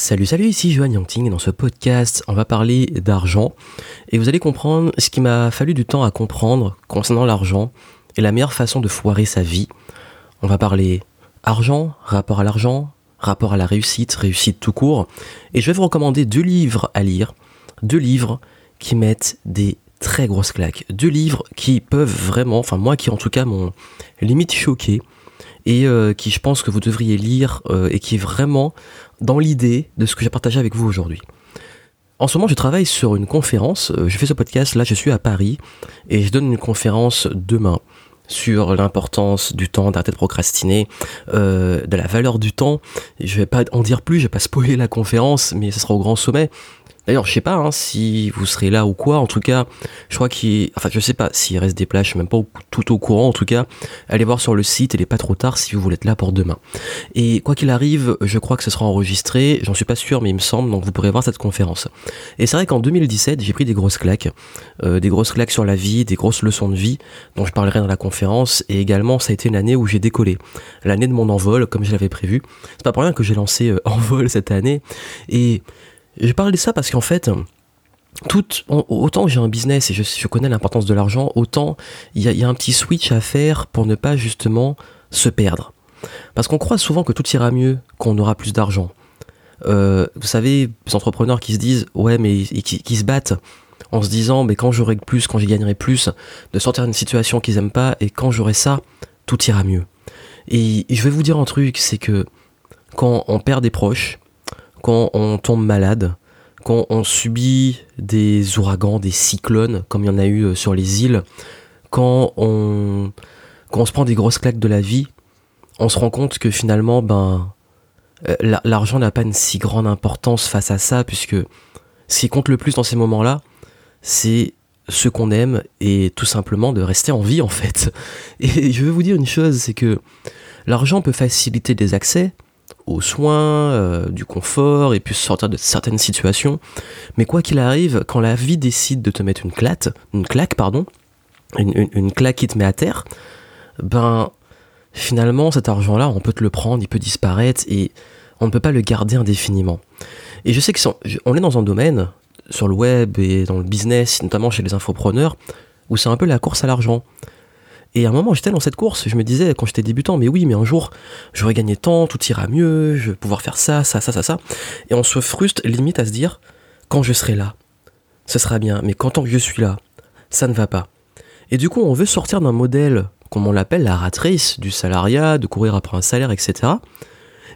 Salut, salut, ici Johan Yangting et dans ce podcast, on va parler d'argent. Et vous allez comprendre ce qui m'a fallu du temps à comprendre concernant l'argent et la meilleure façon de foirer sa vie. On va parler argent, rapport à l'argent, rapport à la réussite, réussite tout court. Et je vais vous recommander deux livres à lire, deux livres qui mettent des très grosses claques, deux livres qui peuvent vraiment, enfin moi qui en tout cas m'ont limite choqué et euh, qui je pense que vous devriez lire euh, et qui est vraiment dans l'idée de ce que j'ai partagé avec vous aujourd'hui. En ce moment, je travaille sur une conférence. Euh, je fais ce podcast, là, je suis à Paris et je donne une conférence demain sur l'importance du temps, d'arrêter de procrastiner, de la valeur du temps. Je vais pas en dire plus, je vais pas spoiler la conférence, mais ce sera au grand sommet. D'ailleurs, je sais pas hein, si vous serez là ou quoi. En tout cas, je crois qu'il, enfin, je sais pas s'il reste des places. Je suis même pas tout au courant. En tout cas, allez voir sur le site. Il est pas trop tard si vous voulez être là pour demain. Et quoi qu'il arrive, je crois que ce sera enregistré. J'en suis pas sûr, mais il me semble. Donc, vous pourrez voir cette conférence. Et c'est vrai qu'en 2017, j'ai pris des grosses claques, euh, des grosses claques sur la vie, des grosses leçons de vie dont je parlerai dans la conférence. Et également, ça a été une où j'ai décollé, l'année de mon envol, comme je l'avais prévu. C'est pas pour rien que j'ai lancé euh, Envol cette année. Et je parle de ça parce qu'en fait, tout, autant j'ai un business et je, connais l'importance de l'argent, autant il y, a, un petit switch à faire pour ne pas justement se perdre. Parce qu'on croit souvent que tout ira mieux, qu'on aura plus d'argent. Euh, vous savez, les entrepreneurs qui se disent, ouais, mais qui, se battent en se disant, mais quand j'aurai plus, quand j'y gagnerai plus, de sortir d'une situation qu'ils aiment pas, et quand j'aurai ça, tout ira mieux. Et je vais vous dire un truc, c'est que quand on perd des proches, quand on tombe malade, quand on subit des ouragans, des cyclones, comme il y en a eu euh, sur les îles, quand on, quand on se prend des grosses claques de la vie, on se rend compte que finalement, ben, euh, l'argent n'a pas une si grande importance face à ça, puisque ce qui compte le plus dans ces moments-là, c'est ce qu'on aime et tout simplement de rester en vie en fait. Et je vais vous dire une chose, c'est que l'argent peut faciliter des accès, aux soins, euh, du confort et puis sortir de certaines situations. Mais quoi qu'il arrive, quand la vie décide de te mettre une claque, une claque pardon, une, claque qui te met à terre, ben finalement cet argent-là, on peut te le prendre, il peut disparaître et on ne peut pas le garder indéfiniment. Et je sais que on est dans un domaine sur le web et dans le business, notamment chez les infopreneurs, où c'est un peu la course à l'argent. Et à un moment, j'étais dans cette course, je me disais, quand j'étais débutant, mais oui, mais un jour, j'aurais gagné tant, tout ira mieux, je vais pouvoir faire ça, ça, ça, ça, ça. Et on se frustre limite à se dire, quand je serai là, ce sera bien, mais quand tant que je suis là, ça ne va pas. Et du coup, on veut sortir d'un modèle, comme on l'appelle, la rat race, du salariat, de courir après un salaire, etc.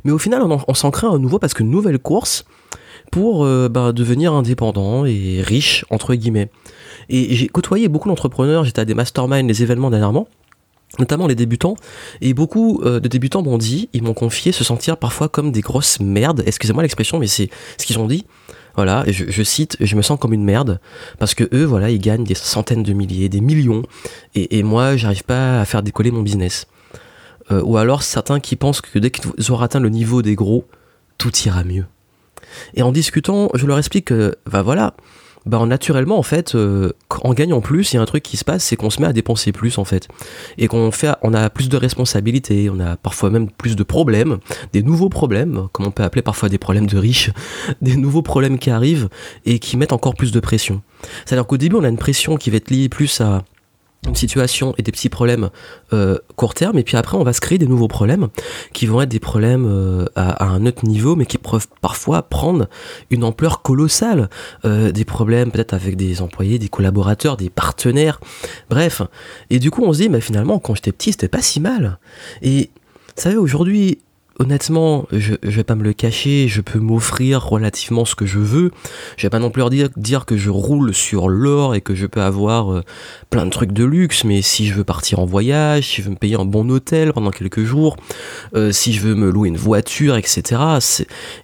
Mais au final, on, s'en crée un nouveau parce qu'une nouvelle course pour euh, bah, devenir indépendant et riche, entre guillemets. Et j'ai côtoyé beaucoup d'entrepreneurs, j'étais à des masterminds, des événements dernièrement, notamment les débutants, et beaucoup euh, de débutants m'ont dit, ils m'ont confié se sentir parfois comme des grosses merdes, excusez-moi l'expression, mais c'est ce qu'ils ont dit. Voilà, et je, cite, je me sens comme une merde, parce que eux, voilà, ils gagnent des centaines de milliers, des millions, et, et moi, j'arrive pas à faire décoller mon business. Euh, ou alors certains qui pensent que dès qu'ils auront atteint le niveau des gros, tout ira mieux. Et en discutant, je leur explique que, bah voilà, bah naturellement en fait euh, en gagnant plus il y a un truc qui se passe c'est qu'on se met à dépenser plus en fait. Et qu'on fait on a plus de responsabilités on a parfois même plus de problèmes des nouveaux problèmes comme on peut appeler parfois des problèmes de riches des nouveaux problèmes qui arrivent et qui mettent encore plus de pression. C'est à dire qu'au début on a une pression qui va être liée plus à une situation et des petits problèmes euh, court terme. Et puis après on va se créer des nouveaux problèmes qui vont être des problèmes euh, à, un autre niveau mais qui peuvent parfois prendre une ampleur colossale. Euh, des problèmes peut-être avec des employés des collaborateurs des partenaires. Bref. Et du coup on se dit mais finalement quand j'étais petit c'était pas si mal. Et vous savez aujourd'hui honnêtement, je, je vais pas me le cacher, je peux m'offrir relativement ce que je veux. Je vais pas non plus dire, dire que je roule sur l'or et que je peux avoir euh, plein de trucs de luxe, mais si je veux partir en voyage, si je veux me payer un bon hôtel pendant quelques jours, euh, si je veux me louer une voiture, etc.,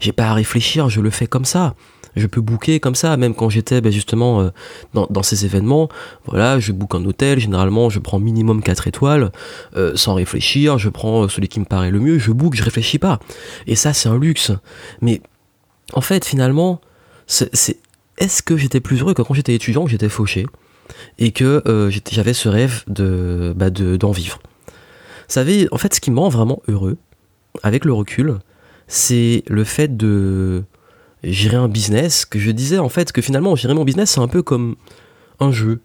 j'ai pas à réfléchir, je le fais comme ça je peux booker comme ça, même quand j'étais ben, justement euh, dans, ces événements. Voilà, je book un hôtel, généralement je prends minimum 4 étoiles, euh, sans réfléchir, je prends euh, celui qui me paraît le mieux, je book, je réfléchis pas. Et ça, c'est un luxe. Mais en fait, finalement, c'est est-ce que j'étais plus heureux que quand j'étais étudiant, que j'étais fauché, et que j'avais ce rêve de bah, d'en vivre? Vous savez, en fait, ce qui me rend vraiment heureux, avec le recul, c'est le fait de gérer un business, que je disais en fait que finalement gérer mon business c'est un peu comme un jeu.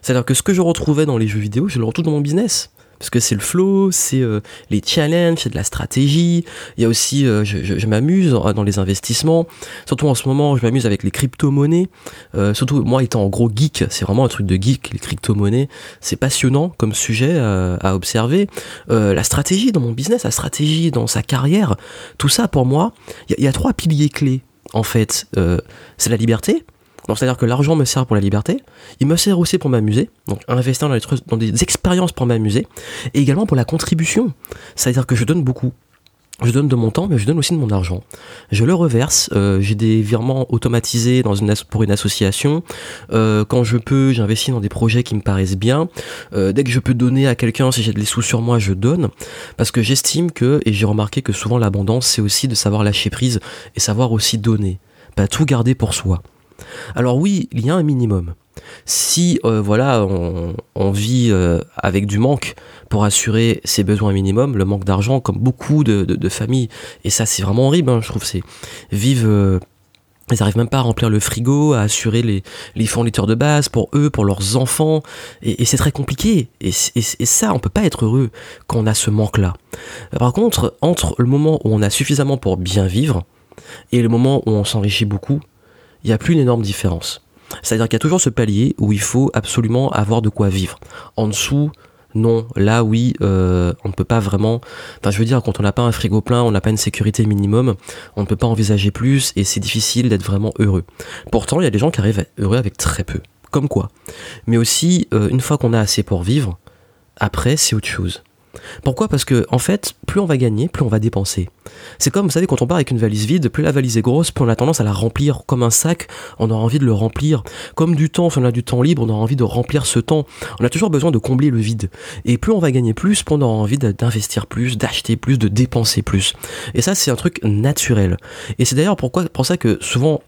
C'est-à-dire que ce que je retrouvais dans les jeux vidéo, je le retrouve dans mon business parce que c'est le flow, c'est euh, les challenges, c'est de la stratégie. Il y a aussi, euh, je, m'amuse dans les investissements. Surtout en ce moment, je m'amuse avec les crypto-monnaies. Euh, surtout moi étant en gros geek, c'est vraiment un truc de geek, les crypto-monnaies. C'est passionnant comme sujet à observer. la stratégie dans mon business, la stratégie dans sa carrière, tout ça pour moi, il y, a trois piliers clés en fait. c'est la liberté, c'est-à-dire que l'argent me sert pour la liberté, il me sert aussi pour m'amuser, donc investir dans dans des expériences pour m'amuser, et également pour la contribution. C'est-à-dire que je donne beaucoup. Je donne de mon temps, mais je donne aussi de mon argent. Je le reverse. Euh, j'ai des virements automatisés dans une pour une association. Euh, quand je peux, j'investis dans des projets qui me paraissent bien. Euh, dès que je peux donner à quelqu'un, si j'ai des sous sur moi, je donne. Parce que j'estime que, et j'ai remarqué que souvent l'abondance, c'est aussi de savoir lâcher prise et savoir aussi donner. Pas tout garder pour soi. Alors oui, il y a un minimum. Si euh, voilà, on, vit euh, avec du manque pour assurer ses besoins minimums, le manque d'argent, comme beaucoup de, familles, et ça c'est vraiment horrible, hein, je trouve, c'est vivent euh, ils n'arrivent même pas à remplir le frigo, à assurer les, les de base pour eux, pour leurs enfants. Et, c'est très compliqué. Et, et, ça, on peut pas être heureux quand on a ce manque-là. Par contre, entre le moment où on a suffisamment pour bien vivre et le moment où on s'enrichit beaucoup, il n'y a plus une énorme différence. C'est-à-dire qu'il y a toujours ce palier où il faut absolument avoir de quoi vivre. En dessous, non. Là, oui, euh, on ne peut pas vraiment. Enfin, je veux dire, quand on n'a pas un frigo plein, on n'a pas une sécurité minimum, on ne peut pas envisager plus et c'est difficile d'être vraiment heureux. Pourtant, il y a des gens qui arrivent à être heureux avec très peu. Comme quoi. Mais aussi, euh, une fois qu'on a assez pour vivre, après, c'est autre chose. Pourquoi? Parce que en fait, plus on va gagner, plus on va dépenser. C'est comme, vous savez, quand on part avec une valise vide, plus la valise est grosse, plus on a tendance à la remplir. Comme un sac, on aura envie de le remplir. Comme du temps, si on a du temps libre, on aura envie de remplir ce temps. On a toujours besoin de combler le vide. Et plus on va gagner plus, plus on aura envie d'investir plus, d'acheter plus, de dépenser plus. Et ça, c'est un truc naturel. Et c'est d'ailleurs pour ça que souvent,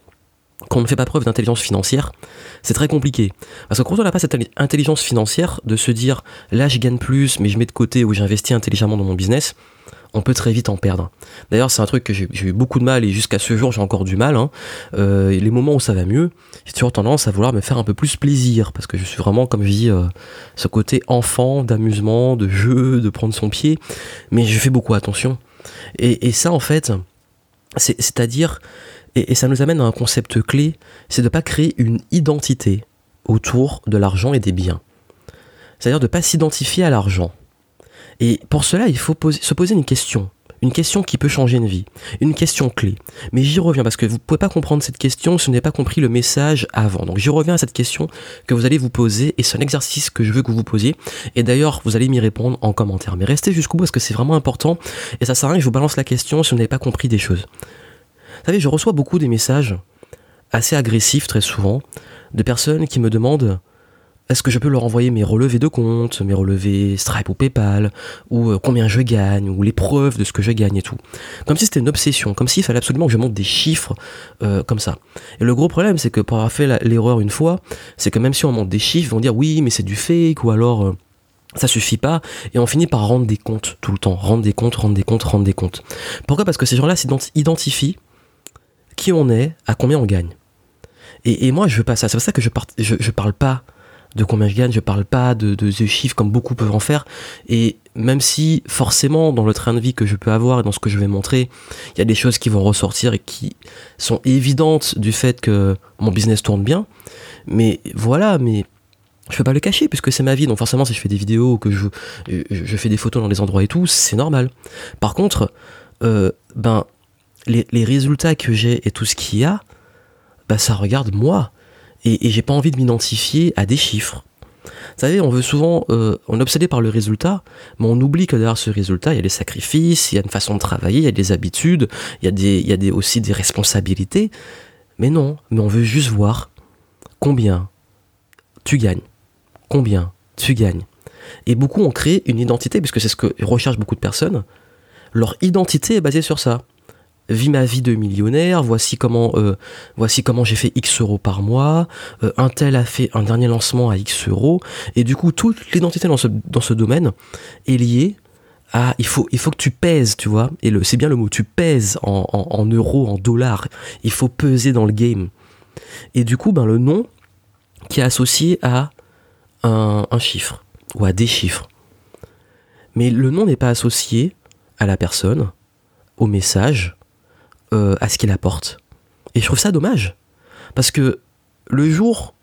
quand on ne fait pas preuve d'intelligence financière, c'est très compliqué. Parce que quand on n'a pas cette intelligence financière de se dire là je gagne plus mais je mets de côté ou j'investis intelligemment dans mon business, on peut très vite en perdre. D'ailleurs c'est un truc que j'ai eu beaucoup de mal et jusqu'à ce jour j'ai encore du mal. Hein. Euh, les moments où ça va mieux, j'ai toujours tendance à vouloir me faire un peu plus plaisir parce que je suis vraiment comme je dis euh, ce côté enfant d'amusement, de jeu, de prendre son pied, mais je fais beaucoup attention. Et, et ça en fait, c'est-à-dire et, ça nous amène à un concept clé, c'est de ne pas créer une identité autour de l'argent et des biens. C'est-à-dire de ne pas s'identifier à l'argent. Et pour cela, il faut se poser une question. Une question qui peut changer une vie. Une question clé. Mais j'y reviens parce que vous ne pouvez pas comprendre cette question si vous n'avez pas compris le message avant. Donc j'y reviens à cette question que vous allez vous poser et c'est un exercice que je veux que vous vous posiez. Et d'ailleurs, vous allez m'y répondre en commentaire. Mais restez jusqu'au bout parce que c'est vraiment important et ça sert à rien que je vous balance la question si vous n'avez pas compris des choses. Vous savez, je reçois beaucoup des messages assez agressifs très souvent de personnes qui me demandent est-ce que je peux leur envoyer mes relevés de compte, mes relevés Stripe ou PayPal, ou euh, combien je gagne, ou les preuves de ce que je gagne et tout. Comme si c'était une obsession, comme s'il fallait absolument que je monte des chiffres euh, comme ça. Et le gros problème, c'est que pour avoir fait l'erreur une fois, c'est que même si on monte des chiffres, ils vont dire oui, mais c'est du fake, ou alors euh, ça suffit pas et on finit par rendre des comptes tout le temps, rendre des comptes, rendre des comptes, rendre des comptes. Pourquoi? Parce que ces gens-là s'identifient qui on est, à combien on gagne. Et, moi, je veux pas ça. C'est pour ça que je, je, parle pas de combien je gagne, je parle pas de, de, chiffres comme beaucoup peuvent en faire. Et même si forcément dans le train de vie que je peux avoir et dans ce que je vais montrer, il y a des choses qui vont ressortir et qui sont évidentes du fait que mon business tourne bien. Mais voilà, mais je peux pas le cacher puisque c'est ma vie. Donc forcément, si je fais des vidéos, que je, je fais des photos dans des endroits et tout, c'est normal. Par contre, euh, ben les, résultats que j'ai et tout ce qu'il y a, bah ça regarde moi. Et, j'ai pas envie de m'identifier à des chiffres. Vous savez, on veut souvent, euh, on est obsédé par le résultat, mais on oublie que derrière ce résultat, il y a des sacrifices, il y a une façon de travailler, il y a des habitudes, il y a, des, il y a des, aussi des responsabilités. Mais non, mais on veut juste voir combien tu gagnes, combien tu gagnes. Et beaucoup ont créé une identité, puisque c'est ce que recherchent beaucoup de personnes. Leur identité est basée sur ça vis ma vie de millionnaire, voici comment, euh, voici comment j'ai fait X euros par mois, euh, un tel a fait un dernier lancement à X euros, et du coup toute l'identité dans ce, domaine est liée il faut, il faut que tu pèses, tu vois. Et c'est bien le mot, tu pèses en, euros, en dollars. Il faut peser dans le game. Et du coup, ben, le nom qui est associé à un, chiffre ou à des chiffres. Mais le nom n'est pas associé à la personne, au message, euh, à ce qu'il apporte. Et je trouve ça dommage. Parce que le jour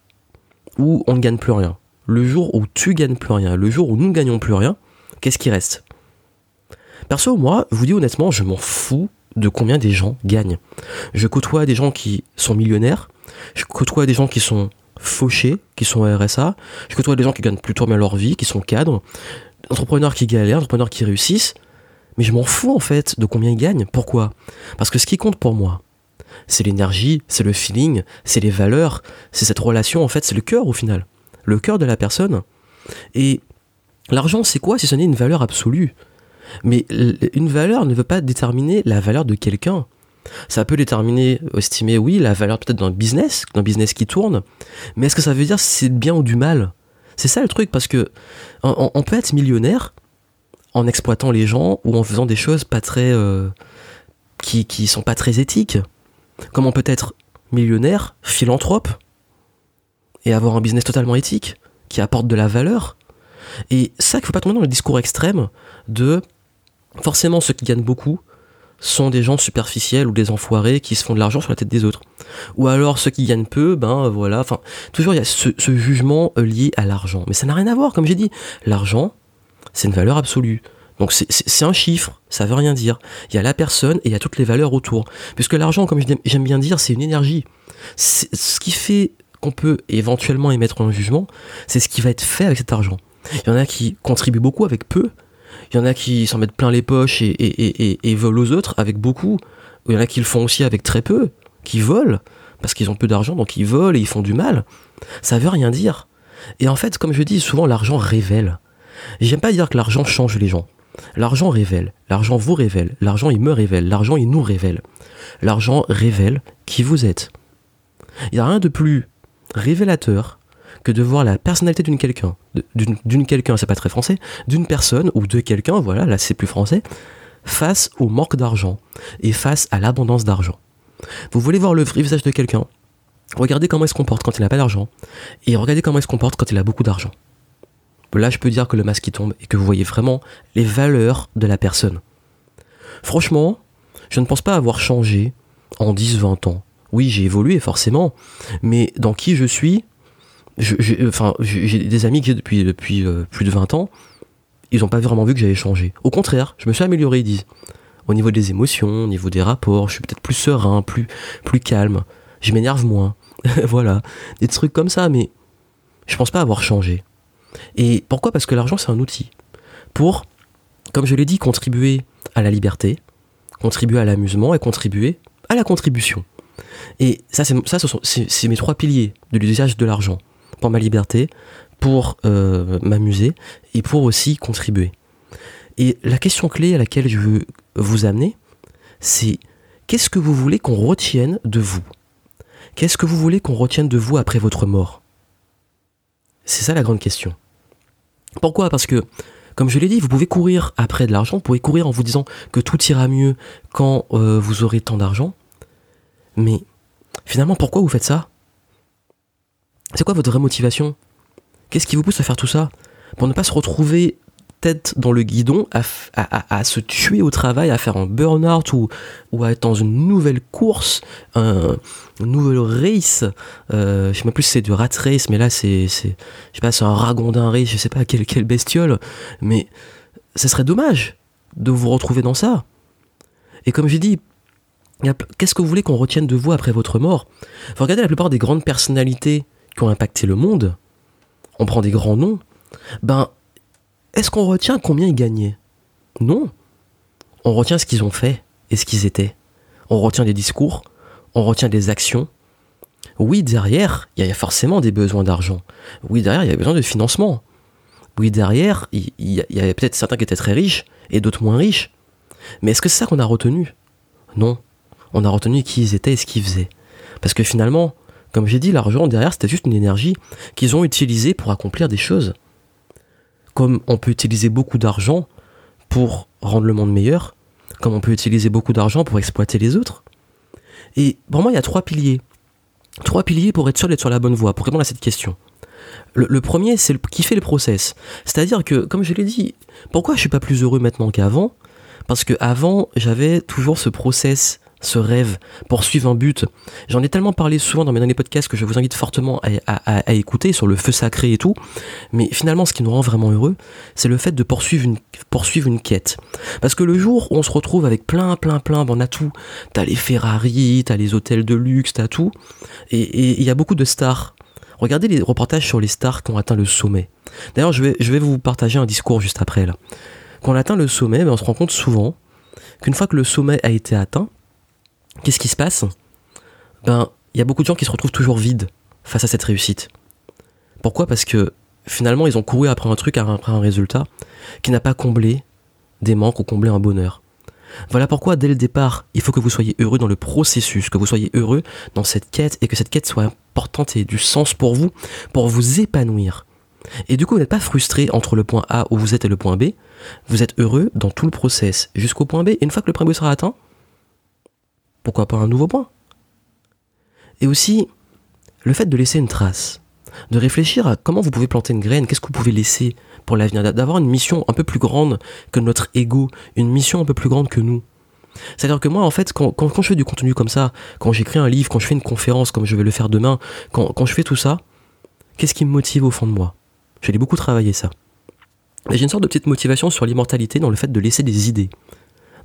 où on ne gagne plus rien, le jour où tu gagnes plus rien, le jour où nous ne gagnons plus rien, qu'est-ce qui reste? Perso, moi, je vous dis honnêtement, je m'en fous de combien des gens gagnent. Je côtoie des gens qui sont millionnaires, je côtoie des gens qui sont fauchés, qui sont RSA, je côtoie des gens qui gagnent plutôt bien leur vie, qui sont cadres, entrepreneurs qui galèrent, entrepreneurs qui réussissent, mais je m'en fous en fait de combien ils gagnent. Pourquoi? Parce que ce qui compte pour moi, c'est l'énergie, c'est le feeling, c'est les valeurs, c'est cette relation en fait, c'est le cœur au final. Le cœur de la personne. Et l'argent, c'est quoi si ce n'est une valeur absolue? Mais une valeur ne veut pas déterminer la valeur de quelqu'un. Ça peut déterminer, estimer, oui, la valeur peut-être d'un business, d'un business qui tourne, mais est-ce que ça veut dire si c'est bien ou du mal? C'est ça le truc, parce que on, peut être millionnaire en exploitant les gens ou en faisant des choses pas très. Euh, qui, qui sont pas très éthiques. Comme on peut être millionnaire, philanthrope, et avoir un business totalement éthique, qui apporte de la valeur. Et ça, qu'il faut pas tomber dans le discours extrême de forcément ceux qui gagnent beaucoup sont des gens superficiels ou des enfoirés qui se font de l'argent sur la tête des autres. Ou alors ceux qui gagnent peu, ben voilà, enfin, toujours il y a ce, jugement euh, lié à l'argent. Mais ça n'a rien à voir, comme j'ai dit. L'argent, c'est une valeur absolue. Donc c'est un chiffre, ça veut rien dire. Il y a la personne et il y a toutes les valeurs autour. Puisque l'argent, comme j'aime bien dire, c'est une énergie. Ce qui fait qu'on peut éventuellement émettre un jugement, c'est ce qui va être fait avec cet argent. Il y en a qui contribuent beaucoup avec peu, il y en a qui s'en mettent plein les poches et, volent aux autres avec beaucoup. Il y en a qui le font aussi avec très peu, qui volent, parce qu'ils ont peu d'argent, donc ils volent et ils font du mal. Ça veut rien dire. Et en fait, comme je dis souvent, l'argent révèle. J'aime pas dire que l'argent change les gens. L'argent révèle, l'argent vous révèle, l'argent il me révèle, l'argent il nous révèle. L'argent révèle qui vous êtes. Il n'y a rien de plus révélateur que de voir la personnalité d'une quelqu'un, d'une quelqu'un, c'est pas très français, d'une personne ou de quelqu'un, voilà, là c'est plus français, face au manque d'argent et face à l'abondance d'argent. Vous voulez voir le vrai visage de quelqu'un, regardez comment il se comporte quand il n'a pas d'argent et regardez comment il se comporte quand il a beaucoup d'argent. Là, je peux dire que le masque tombe et que vous voyez vraiment les valeurs de la personne. Franchement, je ne pense pas avoir changé en 10-20 ans. Oui, j'ai évolué forcément, mais dans qui je suis, j'ai, des amis qui j'ai depuis, euh, plus de 20 ans, ils n'ont pas vraiment vu que j'avais changé. Au contraire, je me suis amélioré, ils disent. Au niveau des émotions, au niveau des rapports, je suis peut-être plus serein, plus, calme, je m'énerve moins. voilà, des trucs comme ça, mais je pense pas avoir changé. Et pourquoi? Parce que l'argent, c'est un outil pour, comme je l'ai dit, contribuer à la liberté, contribuer à l'amusement et contribuer à la contribution. Et ça, c'est, ça mes trois piliers de l'usage de l'argent pour ma liberté, pour euh, m'amuser et pour aussi contribuer. Et la question clé à laquelle je veux vous amener, c'est qu'est-ce que vous voulez qu'on retienne de vous? Qu'est-ce que vous voulez qu'on retienne de vous après votre mort? C'est ça la grande question. Pourquoi? Parce que, comme je l'ai dit, vous pouvez courir après de l'argent, vous pouvez courir en vous disant que tout ira mieux quand euh, vous aurez tant d'argent. Mais finalement, pourquoi vous faites ça? C'est quoi votre vraie motivation? Qu'est-ce qui vous pousse à faire tout ça? Pour ne pas se retrouver tête dans le guidon, à, se tuer au travail, à faire un burn-out ou, ou à être dans une nouvelle course, un, une nouvelle race. Euh, je sais même plus si c'est du rat race, mais là c'est, je sais pas, c'est un ragondin race, je sais pas quelle, quelle bestiole. Mais ça serait dommage de vous retrouver dans ça. Et comme j'ai dit, qu'est-ce que vous voulez qu'on retienne de vous après votre mort? Regardez la plupart des grandes personnalités qui ont impacté le monde, on prend des grands noms, ben, est-ce qu'on retient combien ils gagnaient? Non. On retient ce qu'ils ont fait et ce qu'ils étaient. On retient des discours, on retient des actions. Oui, derrière, il y a forcément des besoins d'argent. Oui, derrière, il y a besoin de financement. Oui, derrière, il y, avait peut-être certains qui étaient très riches et d'autres moins riches. Mais est-ce que c'est ça qu'on a retenu? Non. On a retenu qui ils étaient et ce qu'ils faisaient. Parce que finalement, comme j'ai dit, l'argent derrière, c'était juste une énergie qu'ils ont utilisée pour accomplir des choses. Comme on peut utiliser beaucoup d'argent pour rendre le monde meilleur, comme on peut utiliser beaucoup d'argent pour exploiter les autres. Et pour moi, il y a trois piliers. Trois piliers pour être sûr d'être sur la bonne voie, pour répondre à cette question. Le, premier, c'est qui fait le process. C'est-à-dire que, comme je l'ai dit, pourquoi je suis pas plus heureux maintenant qu'avant? Parce que avant, j'avais toujours ce process ce rêve, poursuivre un but. J'en ai tellement parlé souvent dans mes derniers podcasts que je vous invite fortement à, écouter sur le feu sacré et tout. Mais finalement, ce qui nous rend vraiment heureux, c'est le fait de poursuivre une, poursuivre une quête. Parce que le jour où on se retrouve avec plein, plein, plein, on a tout. T'as les Ferrari, t'as les hôtels de luxe, t'as tout. Et il y a beaucoup de stars. Regardez les reportages sur les stars qui ont atteint le sommet. D'ailleurs, je vais, je vais vous partager un discours juste après là. Quand on atteint le sommet, ben, on se rend compte souvent qu'une fois que le sommet a été atteint, qu'est-ce qui se passe? Ben, il y a beaucoup de gens qui se retrouvent toujours vides face à cette réussite. Pourquoi? Parce que finalement, ils ont couru après un truc, après un résultat qui n'a pas comblé des manques ou comblé un bonheur. Voilà pourquoi, dès le départ, il faut que vous soyez heureux dans le processus, que vous soyez heureux dans cette quête et que cette quête soit importante et du sens pour vous, pour vous épanouir. Et du coup, vous n'êtes pas frustré entre le point A où vous êtes et le point B. Vous êtes heureux dans tout le process jusqu'au point B. Et une fois que le point B sera atteint, pourquoi pas un nouveau point? Et aussi, le fait de laisser une trace, de réfléchir à comment vous pouvez planter une graine, qu'est-ce que vous pouvez laisser pour l'avenir, d'avoir une mission un peu plus grande que notre ego, une mission un peu plus grande que nous. C'est-à-dire que moi, en fait, quand, je fais du contenu comme ça, quand j'écris un livre, quand je fais une conférence comme je vais le faire demain, quand, quand je fais tout ça, qu'est-ce qui me motive au fond de moi? J'ai beaucoup travaillé ça. J'ai une sorte de petite motivation sur l'immortalité dans le fait de laisser des idées,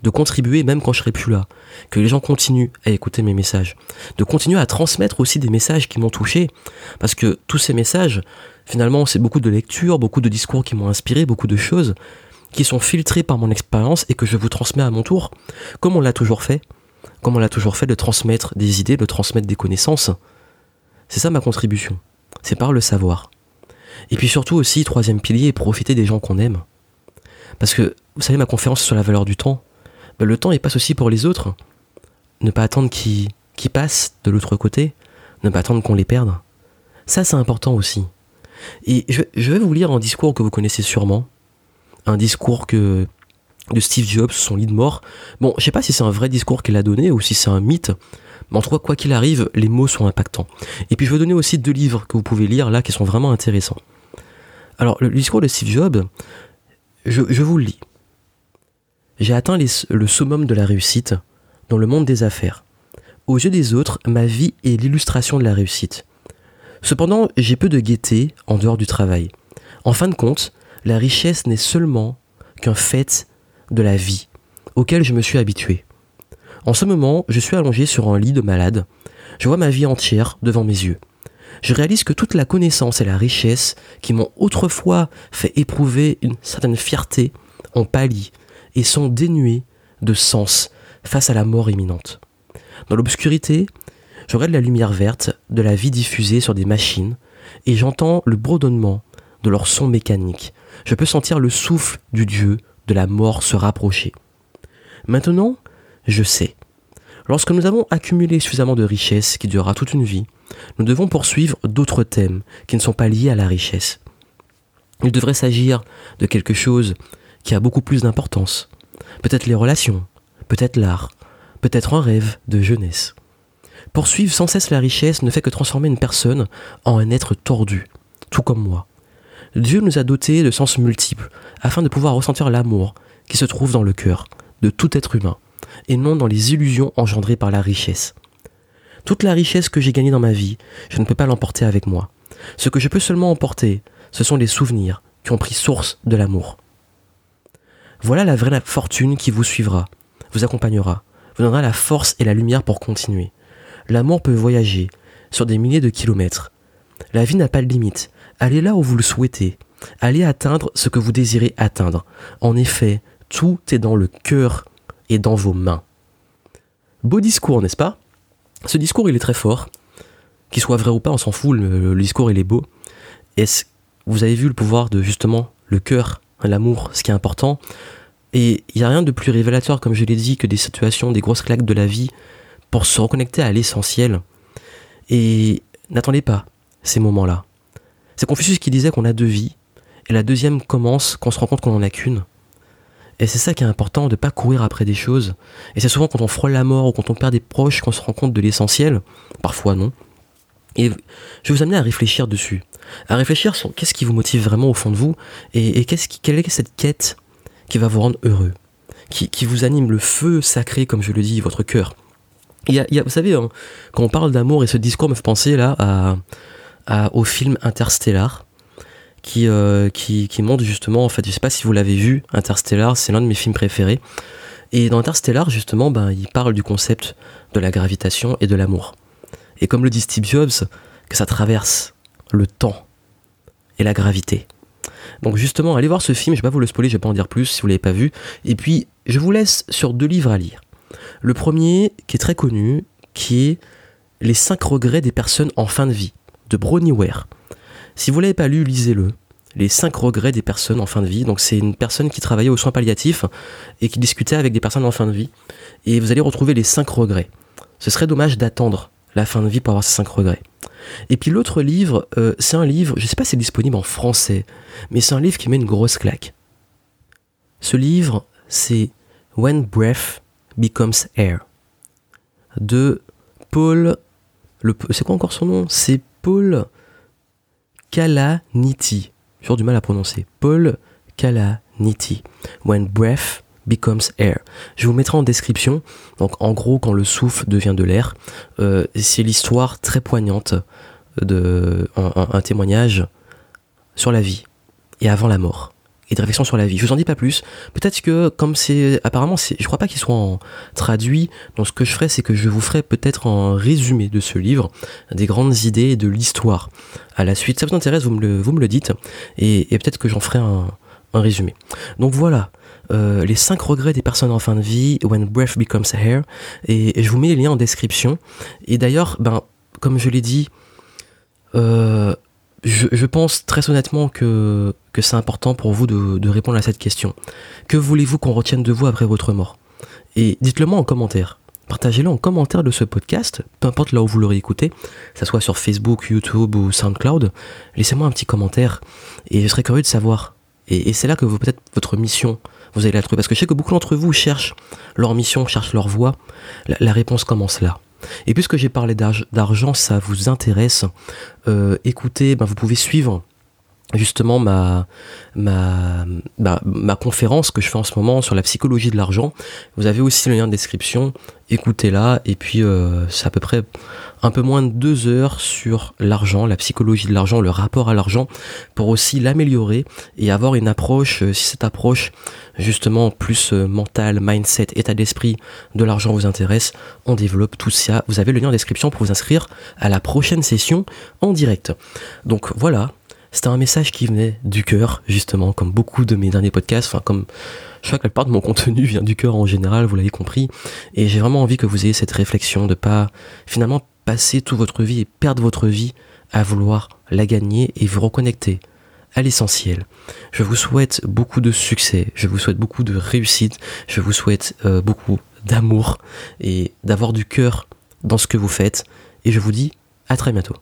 de contribuer même quand je serai plus là, que les gens continuent à écouter mes messages, de continuer à transmettre aussi des messages qui m'ont touché, parce que tous ces messages, finalement, c'est beaucoup de lectures, beaucoup de discours qui m'ont inspiré, beaucoup de choses qui sont filtrées par mon expérience et que je vous transmets à mon tour, comme on l'a toujours fait, comme on l'a toujours fait de transmettre des idées, de transmettre des connaissances. C'est ça ma contribution, c'est par le savoir. Et puis surtout aussi, troisième pilier, profiter des gens qu'on aime. Parce que, vous savez, ma conférence sur la valeur du temps, le temps il passe aussi pour les autres. Ne pas attendre qu'ils passent de l'autre côté, ne pas attendre qu'on les perde. Ça c'est important aussi. Et je, vais vous lire un discours que vous connaissez sûrement, un discours que de Steve Jobs, son lit de mort. Bon, je sais pas si c'est un vrai discours qu'il a donné ou si c'est un mythe, mais en tout cas, quoi qu'il arrive, les mots sont impactants. Et puis je vais donner aussi deux livres que vous pouvez lire là qui sont vraiment intéressants. Alors, le discours de Steve Jobs, je, je vous le lis. J'ai atteint le summum de la réussite dans le monde des affaires. Aux yeux des autres, ma vie est l'illustration de la réussite. Cependant, j'ai peu de gaieté en dehors du travail. En fin de compte, la richesse n'est seulement qu'un fait de la vie, auquel je me suis habitué. En ce moment, je suis allongé sur un lit de malade. Je vois ma vie entière devant mes yeux. Je réalise que toute la connaissance et la richesse qui m'ont autrefois fait éprouver une certaine fierté ont pâli et sont dénués de sens face à la mort imminente. Dans l'obscurité, je regarde la lumière verte de la vie diffusée sur des machines et j'entends le bourdonnement de leur son mécanique. Je peux sentir le souffle du Dieu de la mort se rapprocher. Maintenant, je sais. Lorsque nous avons accumulé suffisamment de richesses qui durera toute une vie, nous devons poursuivre d'autres thèmes qui ne sont pas liés à la richesse. Il devrait s'agir de quelque chose qui a beaucoup plus d'importance. Peut-être les relations, peut-être l'art, peut-être un rêve de jeunesse. Poursuivre sans cesse la richesse ne fait que transformer une personne en un être tordu, tout comme moi. Dieu nous a dotés de sens multiples afin de pouvoir ressentir l'amour qui se trouve dans le cœur de tout être humain et non dans les illusions engendrées par la richesse. Toute la richesse que j'ai gagnée dans ma vie, je ne peux pas l'emporter avec moi. Ce que je peux seulement emporter, ce sont les souvenirs qui ont pris source de l'amour. Voilà la vraie fortune qui vous suivra, vous accompagnera, vous donnera la force et la lumière pour continuer. L'amour peut voyager sur des milliers de kilomètres. La vie n'a pas de limite. Allez là où vous le souhaitez. Allez atteindre ce que vous désirez atteindre. En effet, tout est dans le cœur et dans vos mains. Beau discours, n'est-ce pas? Ce discours, il est très fort. Qu'il soit vrai ou pas, on s'en fout, le, discours, il est beau. Est-ce vous avez vu le pouvoir de justement le cœur l'amour, ce qui est important. Et il n'y a rien de plus révélateur, comme je l'ai dit, que des situations, des grosses claques de la vie pour se reconnecter à l'essentiel. Et n'attendez pas ces moments-là. C'est Confucius qui disait qu'on a deux vies, et la deuxième commence quand on se rend compte qu'on n'en a qu'une. Et c'est ça qui est important, de pas courir après des choses. Et c'est souvent quand on frôle la mort ou quand on perd des proches qu'on se rend compte de l'essentiel. Parfois non. Et je vais vous amener à réfléchir dessus. À réfléchir sur qu'est-ce qui vous motive vraiment au fond de vous et, qu'est-ce qui, quelle est cette quête qui va vous rendre heureux, qui, vous anime le feu sacré, comme je le dis, votre cœur. Il y a, vous savez, hein, quand on parle d'amour, et ce discours me fait penser là à, au film Interstellar, qui, euh, qui, qui, montre justement, en fait, je sais pas si vous l'avez vu, Interstellar, c'est l'un de mes films préférés. Et dans Interstellar, justement, ben, il parle du concept de la gravitation et de l'amour. Et comme le dit Steve Jobs, que ça traverse le temps et la gravité. Donc justement, allez voir ce film, je vais pas vous le spoiler, je vais pas en dire plus si vous l'avez pas vu. Et puis, je vous laisse sur deux livres à lire. Le premier, qui est très connu, qui est Les 5 regrets des personnes en fin de vie, de Bronnie Ware. Si vous l'avez pas lu, lisez-le. Les 5 regrets des personnes en fin de vie. Donc c'est une personne qui travaillait aux soins palliatifs et qui discutait avec des personnes en fin de vie. Et vous allez retrouver les 5 regrets. Ce serait dommage d'attendre la fin de vie pour avoir ces 5 regrets. Et puis l'autre livre, euh, c'est un livre, je ne sais pas si c'est disponible en français, mais c'est un livre qui met une grosse claque. Ce livre, c'est When Breath Becomes Air de Paul. C'est quoi encore son nom? C'est Paul Kalaniti. J'ai du mal à prononcer. Paul Kalaniti. When Breath becomes air. Je vous mettrai en description. Donc en gros, quand le souffle devient de l'air, euh, c'est l'histoire très poignante de un, témoignage sur la vie et avant la mort et de réflexion sur la vie. Je vous en dis pas plus. Peut-être que comme c'est apparemment, je crois pas qu'il soit en traduit. Donc ce que je ferai, c'est que je vous ferai peut-être un résumé de ce livre, des grandes idées de l'histoire. À la suite, ça vous intéresse, vous me le, vous me le dites, et, et peut-être que j'en ferai un résumé. Donc voilà, euh, les 5 regrets des personnes en fin de vie, When Breath Becomes Hair, et, je vous mets les liens en description. Et d'ailleurs, ben, comme je l'ai dit, euh, je, pense très honnêtement que, que c'est important pour vous de, de, répondre à cette question. Que voulez-vous qu'on retienne de vous après votre mort? Et dites-le moi en commentaire. Partagez-le en commentaire de ce podcast, peu importe là où vous l'aurez écouté, que ce soit sur Facebook, YouTube ou SoundCloud. Laissez-moi un petit commentaire et je serais curieux de savoir. Et, et c'est là que peut-être votre mission vous allez la trouver. Parce que je sais que beaucoup d'entre vous cherchent leur mission, cherchent leur voie. La, réponse commence là. Et puisque j'ai parlé d'argent, ça vous intéresse, euh, écoutez, ben vous pouvez suivre justement ma, ma, ma, conférence que je fais en ce moment sur la psychologie de l'argent. Vous avez aussi le lien de description, écoutez-la, et puis euh, c'est à peu près un peu moins de deux heures sur l'argent, la psychologie de l'argent, le rapport à l'argent, pour aussi l'améliorer et avoir une approche, euh, si cette approche justement plus euh, mentale, mindset, état d'esprit de l'argent vous intéresse, on développe tout ça. Vous avez le lien en description pour vous inscrire à la prochaine session en direct. Donc voilà, c'était un message qui venait du cœur, justement, comme beaucoup de mes derniers podcasts, enfin comme je crois que la de mon contenu vient du cœur en général, vous l'avez compris, et j'ai vraiment envie que vous ayez cette réflexion de pas finalement passer toute votre vie et perdre votre vie à vouloir la gagner et vous reconnecter à l'essentiel. Je vous souhaite beaucoup de succès, je vous souhaite beaucoup de réussite, je vous souhaite euh, beaucoup d'amour et d'avoir du cœur dans ce que vous faites, et je vous dis à très bientôt.